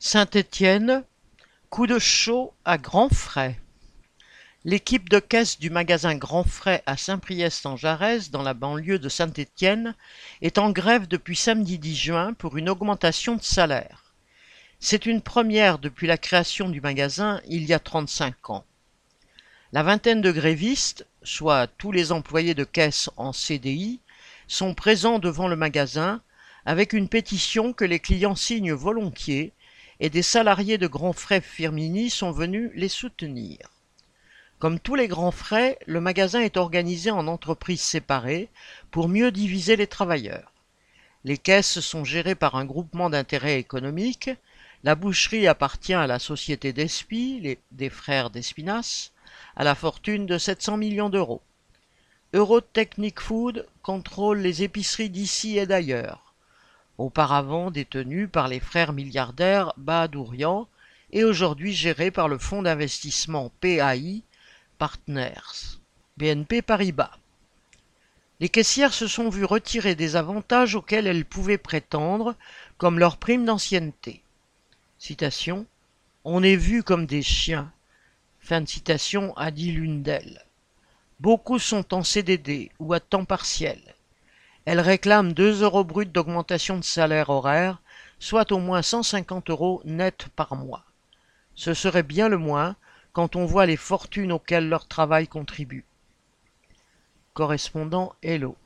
Saint-Étienne, coup de chaud à grands frais. L'équipe de caisse du magasin Grand Frais à Saint-Priest-en-Jarez, dans la banlieue de Saint-Étienne, est en grève depuis samedi 10 juin pour une augmentation de salaire. C'est une première depuis la création du magasin il y a 35 ans. La vingtaine de grévistes, soit tous les employés de caisse en CDI, sont présents devant le magasin avec une pétition que les clients signent volontiers et des salariés de Grands Frais Firmini sont venus les soutenir. Comme tous les grands frais, le magasin est organisé en entreprises séparées pour mieux diviser les travailleurs. Les caisses sont gérées par un groupement d'intérêt économique, la boucherie appartient à la société d'Espy, des frères d'Espinas, à la fortune de 700 millions d'euros. Eurotechnic Food contrôle les épiceries d'ici et d'ailleurs auparavant détenu par les frères milliardaires Bahadourian et aujourd'hui géré par le fonds d'investissement PAI Partners, BNP Paribas. Les caissières se sont vues retirer des avantages auxquels elles pouvaient prétendre, comme leur prime d'ancienneté. On est vu comme des chiens. A dit l'une d'elles. Beaucoup sont en CDD ou à temps partiel. Elle réclame 2 euros bruts d'augmentation de salaire horaire, soit au moins 150 euros net par mois. Ce serait bien le moins quand on voit les fortunes auxquelles leur travail contribue. Correspondant Hello.